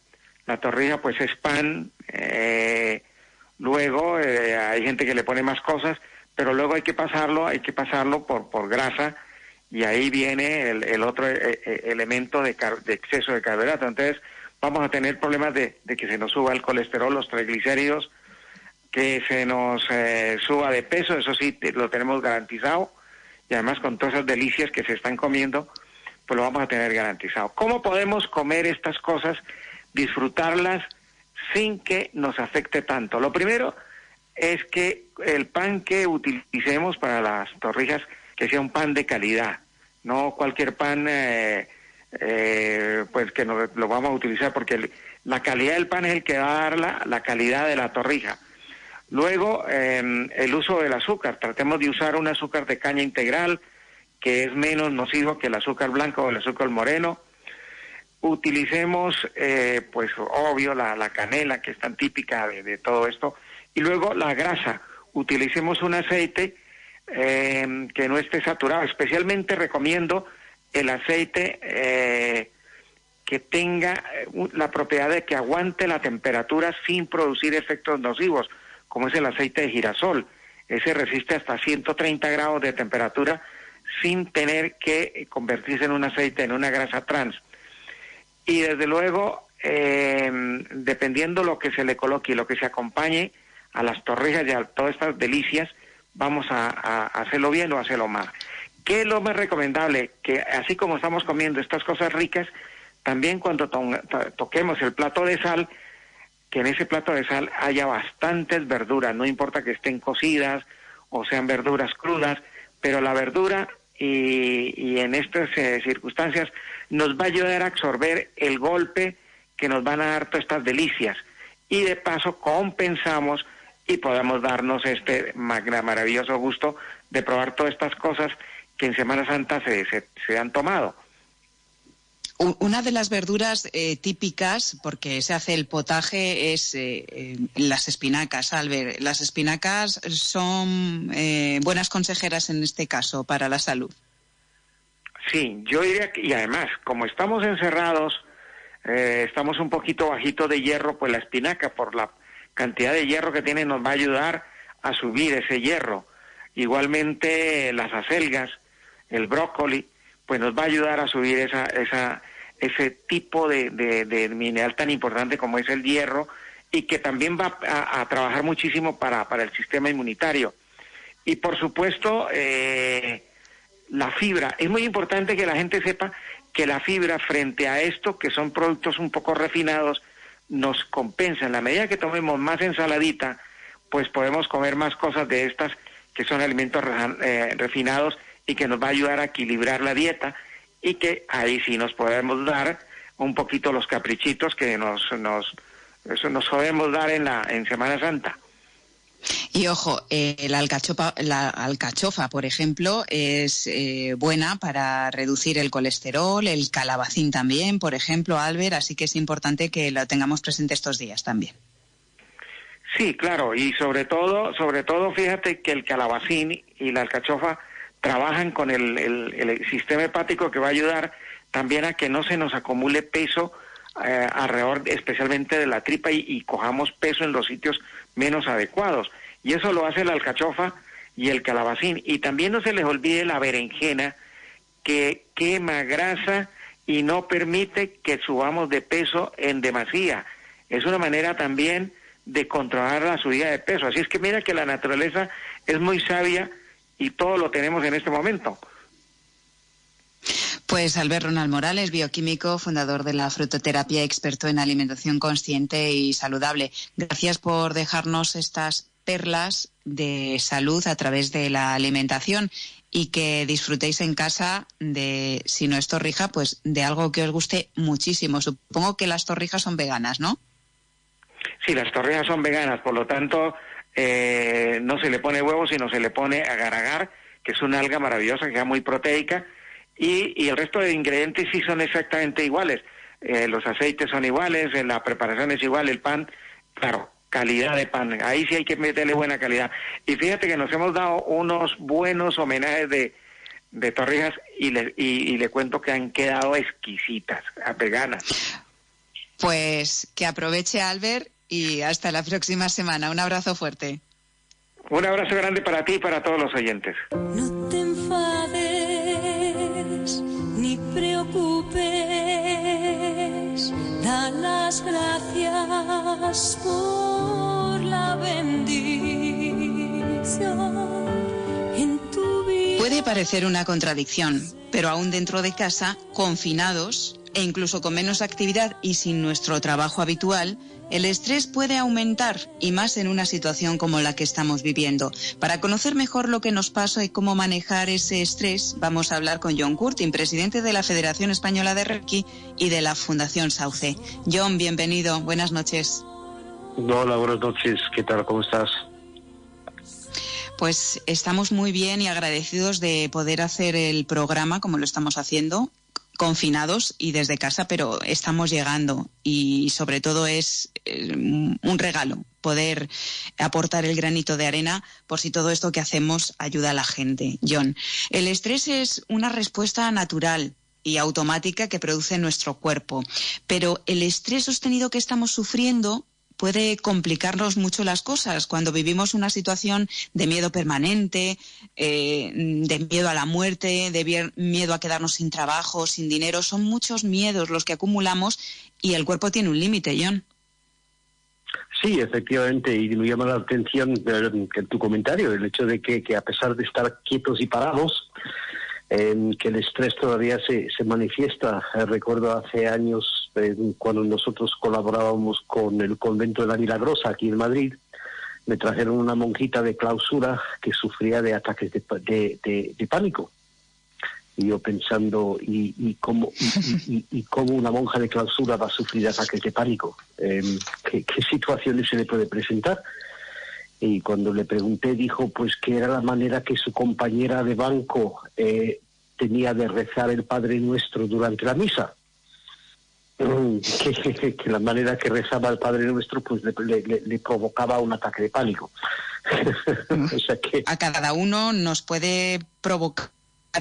la torrija pues es pan, eh, luego hay gente que le pone más cosas, pero luego hay que pasarlo, hay que pasarlo por, por grasa y ahí viene el, otro elemento de, de, exceso de carbohidrato. Entonces vamos a tener problemas de, de que se nos suba el colesterol, los triglicéridos, que se nos eh, suba de peso, eso sí lo tenemos garantizado y además con todas esas delicias que se están comiendo, pues lo vamos a tener garantizado. ¿Cómo podemos comer estas cosas, disfrutarlas sin que nos afecte tanto? Lo primero es que el pan que utilicemos para las torrijas, que sea un pan de calidad, no cualquier pan eh, eh, pues que no, lo vamos a utilizar, porque la calidad del pan es el que va a dar la, la calidad de la torrija. Luego, em, el uso del azúcar. Tratemos de usar un azúcar de caña integral que es menos nocivo que el azúcar blanco o el azúcar moreno. utilicemos, eh, pues obvio, la, canela, que es tan típica de, todo esto, y luego la grasa. Utilicemos un aceite eh, que no esté saturado. Especialmente recomiendo el aceite eh, que tenga la propiedad de que aguante la temperatura sin producir efectos nocivos, como es el aceite de girasol. Ese resiste hasta 130 grados de temperatura sin tener que convertirse en un aceite, en una grasa trans. Y desde luego, eh, dependiendo lo que se le coloque y lo que se acompañe a las torrijas y a todas estas delicias, vamos a, hacerlo bien o hacerlo mal. ¿Qué es lo más recomendable? Que así como estamos comiendo estas cosas ricas, también cuando toquemos el plato de sal, que en ese plato de sal haya bastantes verduras, no importa que estén cocidas o sean verduras crudas, pero la verdura y, en estas eh, circunstancias nos va a ayudar a absorber el golpe que nos van a dar todas estas delicias y de paso compensamos y podemos darnos este maravilloso gusto de probar todas estas cosas que en Semana Santa se, se, han tomado. Una de las verduras eh, típicas, porque se hace el potaje, es eh, las espinacas, Albert. Las espinacas son eh, buenas consejeras en este caso para la salud. Sí, yo diría que, y además, como estamos encerrados, estamos un poquito bajito de hierro, pues la espinaca, por la cantidad de hierro que tiene, nos va a ayudar a subir ese hierro. Igualmente las acelgas, el brócoli, pues nos va a ayudar a subir esa, esa, ese tipo de, mineral tan importante como es el hierro y que también va a, trabajar muchísimo para, para, el sistema inmunitario. Y por supuesto, eh, la fibra. Es muy importante que la gente sepa que la fibra frente a esto, que son productos un poco refinados, nos compensa. En la medida que tomemos más ensaladita, pues podemos comer más cosas de estas que son alimentos eh, refinados y que nos va a ayudar a equilibrar la dieta y que ahí sí nos podemos dar un poquito los caprichitos que nos nos eso nos podemos dar en la en Semana Santa. Y ojo, eh, la, alcachofa, la alcachofa, por ejemplo, es eh, buena para reducir el colesterol, el calabacín también, por ejemplo, Albert, así que es importante que lo tengamos presente estos días también. Sí, claro, y sobre todo, sobre todo, fíjate que el calabacín y la alcachofa trabajan con el, sistema hepático que va a ayudar también a que no se nos acumule peso eh, alrededor, especialmente de la tripa, y, cojamos peso en los sitios menos adecuados. Y eso lo hace la alcachofa y el calabacín. Y también no se les olvide la berenjena, que quema grasa y no permite que subamos de peso en demasía. Es una manera también de controlar la subida de peso. Así es que mira que la naturaleza es muy sabia y todo lo tenemos en este momento. Pues Albert Ronald Morales, bioquímico, fundador de la frutoterapia, experto en alimentación consciente y saludable. Gracias por dejarnos estas perlas de salud a través de la alimentación y que disfrutéis en casa de, si no es torrija, pues de algo que os guste muchísimo. Supongo que las torrijas son veganas, ¿no? Sí, las torrijas son veganas, por lo tanto, eh, no se le pone huevo, sino se le pone agar-agar, que es una alga maravillosa, que es muy proteica, y, el resto de ingredientes sí son exactamente iguales. Eh, los aceites son iguales, la preparación es igual, el pan, claro, calidad de pan, ahí sí hay que meterle buena calidad. Y fíjate que nos hemos dado unos buenos homenajes de, de torrijas y le, y, le cuento que han quedado exquisitas, veganas. Pues que aproveche Albert y hasta la próxima semana. Un abrazo fuerte. Un abrazo grande para ti y para todos los oyentes. No te enfades ni preocupes. Da las gracias por la bendición en tu vida. Puede parecer una contradicción, pero aún dentro de casa, confinados e incluso con menos actividad y sin nuestro trabajo habitual, el estrés puede aumentar y más en una situación como la que estamos viviendo. Para conocer mejor lo que nos pasa y cómo manejar ese estrés, vamos a hablar con John Curtin, presidente de la Federación Española de Reiki y de la Fundación Sauce. John, bienvenido. Buenas noches. Hola, buenas noches. ¿Qué tal? ¿Cómo estás? Pues estamos muy bien y agradecidos de poder hacer el programa como lo estamos haciendo confinados y desde casa, pero estamos llegando y sobre todo es eh, un regalo poder aportar el granito de arena por si todo esto que hacemos ayuda a la gente. John, el estrés es una respuesta natural y automática que produce nuestro cuerpo, pero el estrés sostenido que estamos sufriendo puede complicarnos mucho las cosas cuando vivimos una situación de miedo permanente, eh, de miedo a la muerte, de miedo a quedarnos sin trabajo, sin dinero. Son muchos miedos los que acumulamos y el cuerpo tiene un límite, John. Sí, efectivamente, y me llama la atención eh, tu comentario, el hecho de que, a pesar de estar quietos y parados, que el estrés todavía se, se manifiesta. Eh, recuerdo hace años eh, cuando nosotros colaborábamos con el convento de la Milagrosa aquí en Madrid, me trajeron una monjita de clausura que sufría de ataques de, pánico. Y yo pensando, ¿y, y cómo, y, cómo una monja de clausura va a sufrir ataques de pánico? Em, ¿qué, ¿Qué situaciones se le puede presentar? y cuando le pregunté dijo pues que era la manera que su compañera de banco eh, tenía de rezar el Padre Nuestro durante la misa. Mm, que, la manera que rezaba el Padre Nuestro pues le, provocaba un ataque de pánico. A cada uno nos puede provocar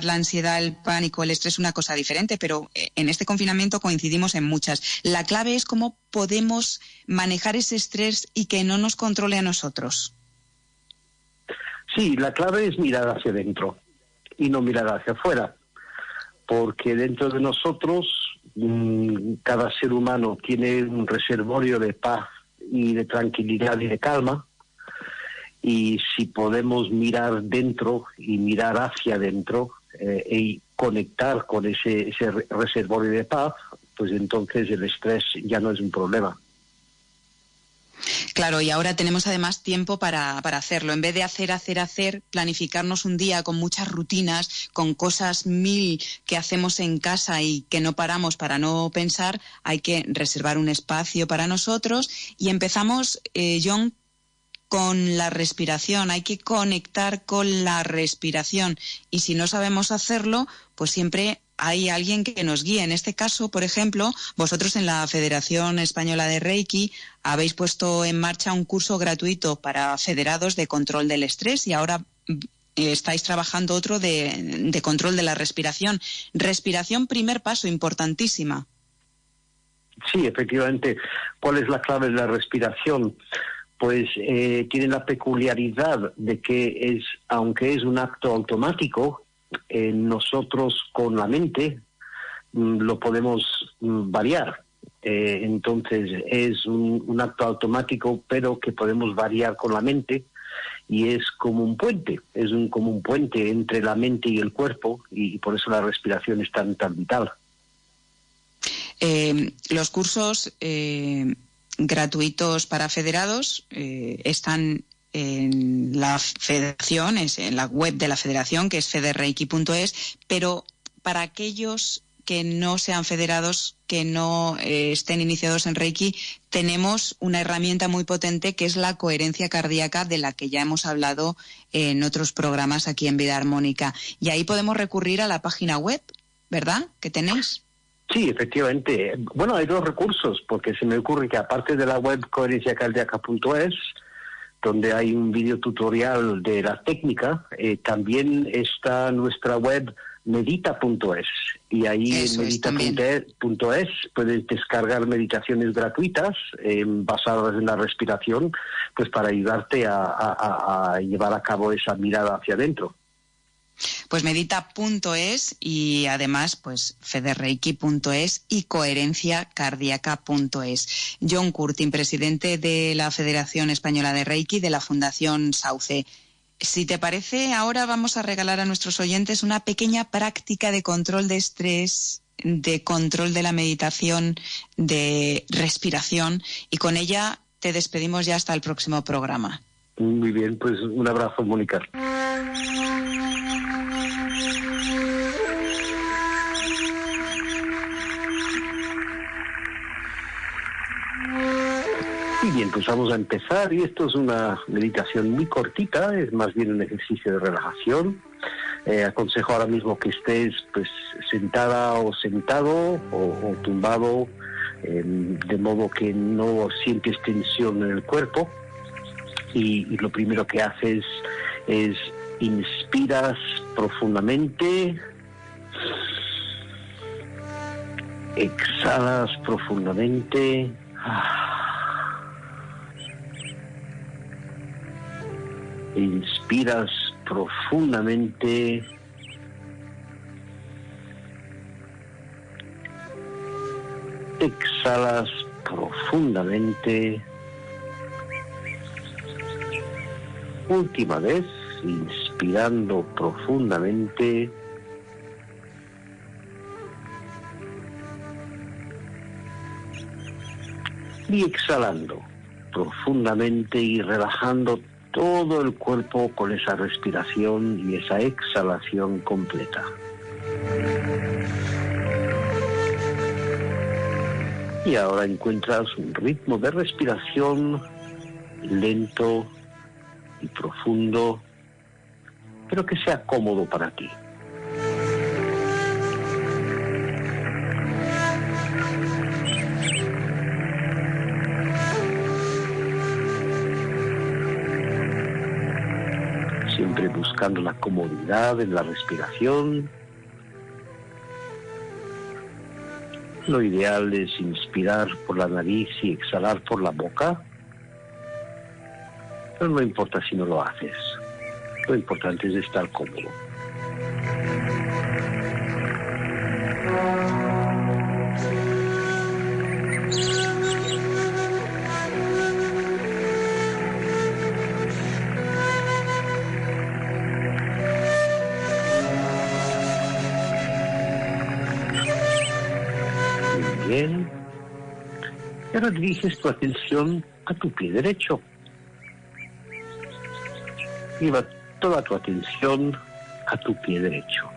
la ansiedad, el pánico, el estrés una cosa diferente, pero eh, en este confinamiento coincidimos en muchas. La clave es cómo podemos manejar ese estrés y que no nos controle a nosotros. Sí, la clave es mirar hacia adentro y no mirar hacia afuera, porque dentro de nosotros mm, cada ser humano tiene un reservorio de paz y de tranquilidad y de calma, y si podemos mirar dentro y mirar hacia adentro, eh, y conectar con ese reservorio de paz, pues entonces el estrés ya no es un problema. Claro, y ahora tenemos además tiempo para, para, hacerlo. En vez de hacer, hacer, hacer, planificarnos un día con muchas rutinas, con cosas mil que hacemos en casa y que no paramos para no pensar, hay que reservar un espacio para nosotros. Y empezamos, eh, John, con la respiración, hay que conectar con la respiración. Y si no sabemos hacerlo, pues siempre hay alguien que nos guíe. En este caso, por ejemplo, vosotros en la Federación Española de Reiki habéis puesto en marcha un curso gratuito para federados de control del estrés y ahora mm, estáis trabajando otro de, de control de la respiración. Respiración, primer paso, importantísima. Sí, efectivamente. ¿Cuál es la clave de la respiración? pues eh, tiene la peculiaridad de que es, aunque es un acto automático, eh, nosotros con la mente mm, lo podemos mm, variar. Eh, entonces es un, acto automático, pero que podemos variar con la mente y es como un puente, es un, como un puente entre la mente y el cuerpo y, por eso la respiración es tan, tan vital. los cursos gratuitos para federados eh, están en la federación, en la web de la federación, que es federreiki.es, pero para aquellos que no sean federados, que no eh, estén iniciados en Reiki, tenemos una herramienta muy potente que es la coherencia cardíaca de la que ya hemos hablado en otros programas aquí en Vida Armónica. Y ahí podemos recurrir a la página web, ¿verdad? ¿Que tenéis? Sí, efectivamente. Bueno, hay dos recursos, porque se me ocurre que aparte de la web coherenciacardíaca.es, donde hay un video tutorial de la técnica, eh, también está nuestra web medita.es y ahí en medita.es puedes descargar meditaciones gratuitas eh, basadas en la respiración pues para ayudarte a llevar a cabo esa mirada hacia adentro. Pues medita.es y además pues federreiki.es y coherenciacardíaca.es. John Curtin, presidente de la Federación Española de Reiki de la Fundación Sauce. Si te parece, ahora vamos a regalar a nuestros oyentes una pequeña práctica de control de estrés, de control de la meditación, de respiración y con ella te despedimos ya hasta el próximo programa. Muy bien, pues un abrazo, Mónica. Y pues vamos a empezar y esto es una meditación muy cortita, es más bien un ejercicio de relajación. Eh, aconsejo ahora mismo que estés pues sentada o sentado o, tumbado, eh, de modo que no sientes tensión en el cuerpo. Y, y lo primero que haces es inspiras profundamente, exhalas profundamente. Inspiras profundamente. Exhalas profundamente. Última vez, inspirando profundamente. Y exhalando profundamente y relajando todo el cuerpo con esa respiración y esa exhalación completa. Y ahora encuentras un ritmo de respiración lento y profundo, pero que sea cómodo para ti. Siempre buscando la comodidad en la respiración. Lo ideal es inspirar por la nariz y exhalar por la boca. Pero no importa si no lo haces. Lo importante es estar cómodo. Diriges tu atención a tu pie derecho. Lleva toda tu atención a tu pie derecho.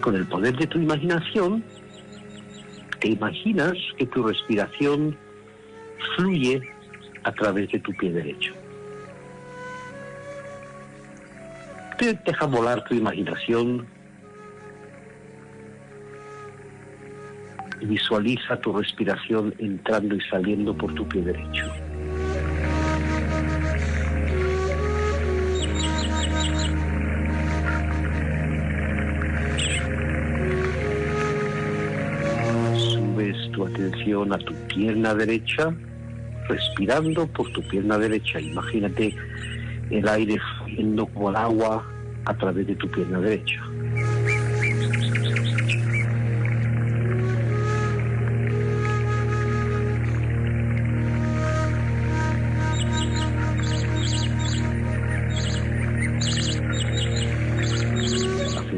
Con el poder de tu imaginación, te imaginas que tu respiración fluye a través de tu pie derecho. Te deja volar tu imaginación visualiza tu respiración entrando y saliendo por tu pie derecho. Subes tu atención a tu pierna derecha, respirando por tu pierna derecha. Imagínate el aire fluyendo como el agua a través de tu pierna derecha.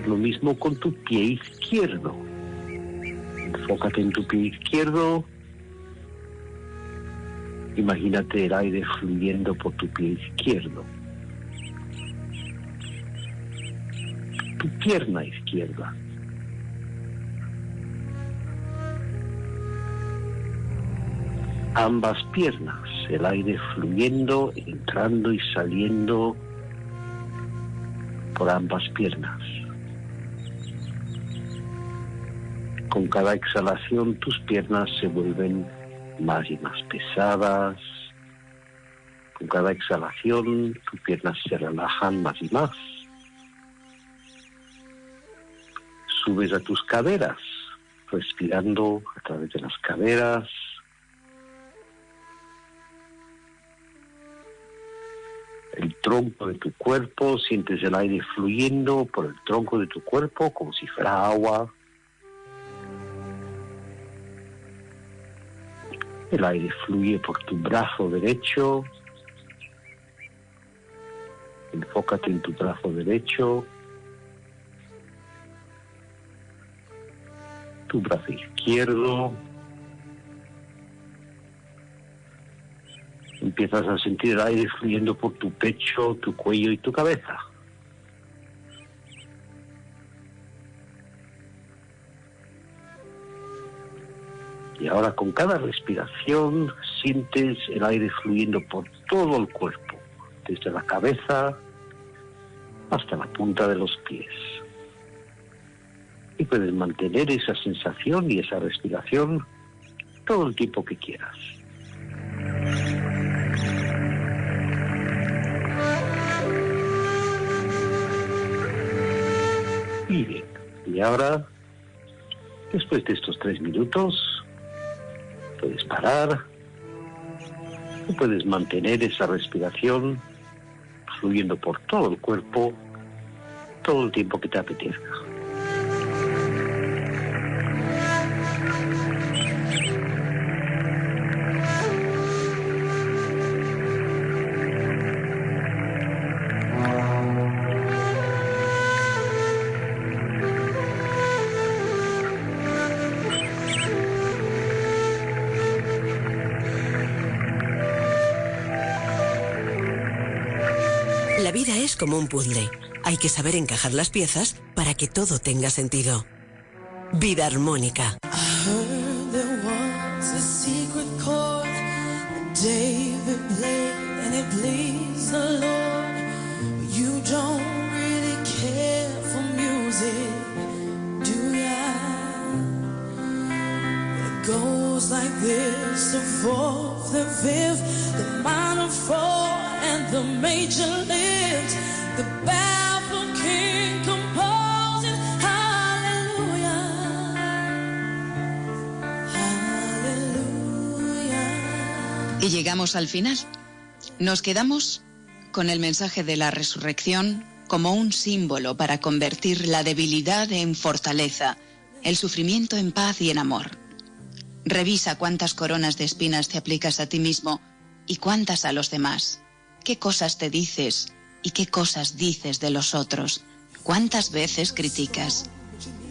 Lo mismo con tu pie izquierdo. Enfócate en tu pie izquierdo. Imagínate el aire fluyendo por tu pie izquierdo. Tu pierna izquierda. Ambas piernas, el aire fluyendo, entrando y saliendo por ambas piernas. Con cada exhalación tus piernas se vuelven más y más pesadas. Con cada exhalación tus piernas se relajan más y más. Subes a tus caderas, respirando a través de las caderas. El tronco de tu cuerpo, sientes el aire fluyendo por el tronco de tu cuerpo como si fuera agua. El aire fluye por tu brazo derecho. Enfócate en tu brazo derecho. Tu brazo izquierdo. Empiezas a sentir el aire fluyendo por tu pecho, tu cuello y tu cabeza. Y ahora con cada respiración sientes el aire fluyendo por todo el cuerpo, desde la cabeza hasta la punta de los pies. Y puedes mantener esa sensación y esa respiración todo el tiempo que quieras. Y bien, y ahora, después de estos tres minutos, puedes parar, puedes mantener esa respiración fluyendo por todo el cuerpo todo el tiempo que te apetezca. Como un puzzle. Hay que saber encajar las piezas para que todo tenga sentido. Vida armónica. goes like this: the fourth, the fifth, the minor four, and the major Llegamos al final. Nos quedamos con el mensaje de la resurrección como un símbolo para convertir la debilidad en fortaleza, el sufrimiento en paz y en amor. Revisa cuántas coronas de espinas te aplicas a ti mismo y cuántas a los demás. ¿Qué cosas te dices y qué cosas dices de los otros? ¿Cuántas veces criticas?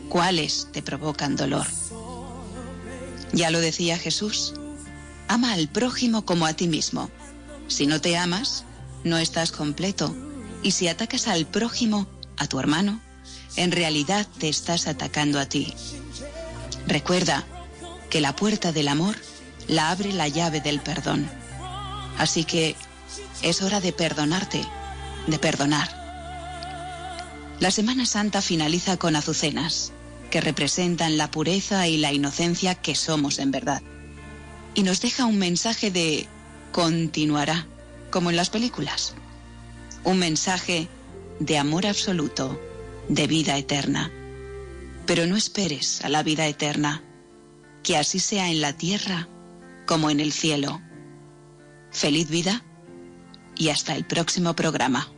¿Cuáles te provocan dolor? Ya lo decía Jesús. Ama al prójimo como a ti mismo. Si no te amas, no estás completo. Y si atacas al prójimo, a tu hermano, en realidad te estás atacando a ti. Recuerda que la puerta del amor la abre la llave del perdón. Así que es hora de perdonarte, de perdonar. La Semana Santa finaliza con azucenas, que representan la pureza y la inocencia que somos en verdad y nos deja un mensaje de continuará, como en las películas. Un mensaje de amor absoluto, de vida eterna. Pero no esperes a la vida eterna, que así sea en la tierra como en el cielo. Feliz vida y hasta el próximo programa.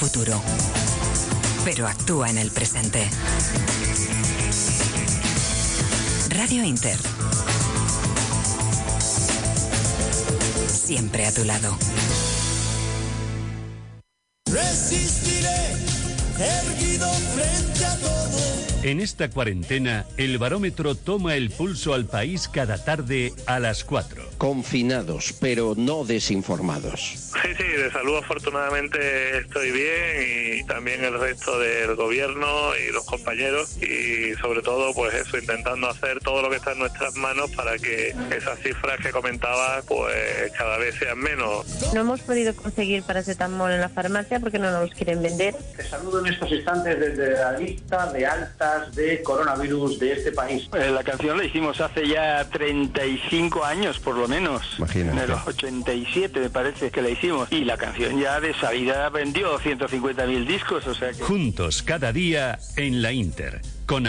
Futuro, pero actúa en el presente. Radio Inter. Siempre a tu lado. Resistiré, erguido frente a todo. En esta cuarentena, el barómetro toma el pulso al país cada tarde a las 4. Confinados, pero no desinformados. Sí, de salud afortunadamente estoy bien y también el resto del gobierno y los compañeros y sobre todo pues eso, intentando hacer todo lo que está en nuestras manos para que esas cifras que comentaba pues cada vez sean menos. No hemos podido conseguir paracetamol en la farmacia porque no nos quieren vender. Te saludo en estos instantes desde la lista de altas de coronavirus de este país. Eh, la canción la hicimos hace ya 35 años por lo menos. Imagínate. En los 87 me parece que la hicimos. Y la canción ya de salida vendió 150.000 discos, o sea que... Juntos cada día en la Inter. Con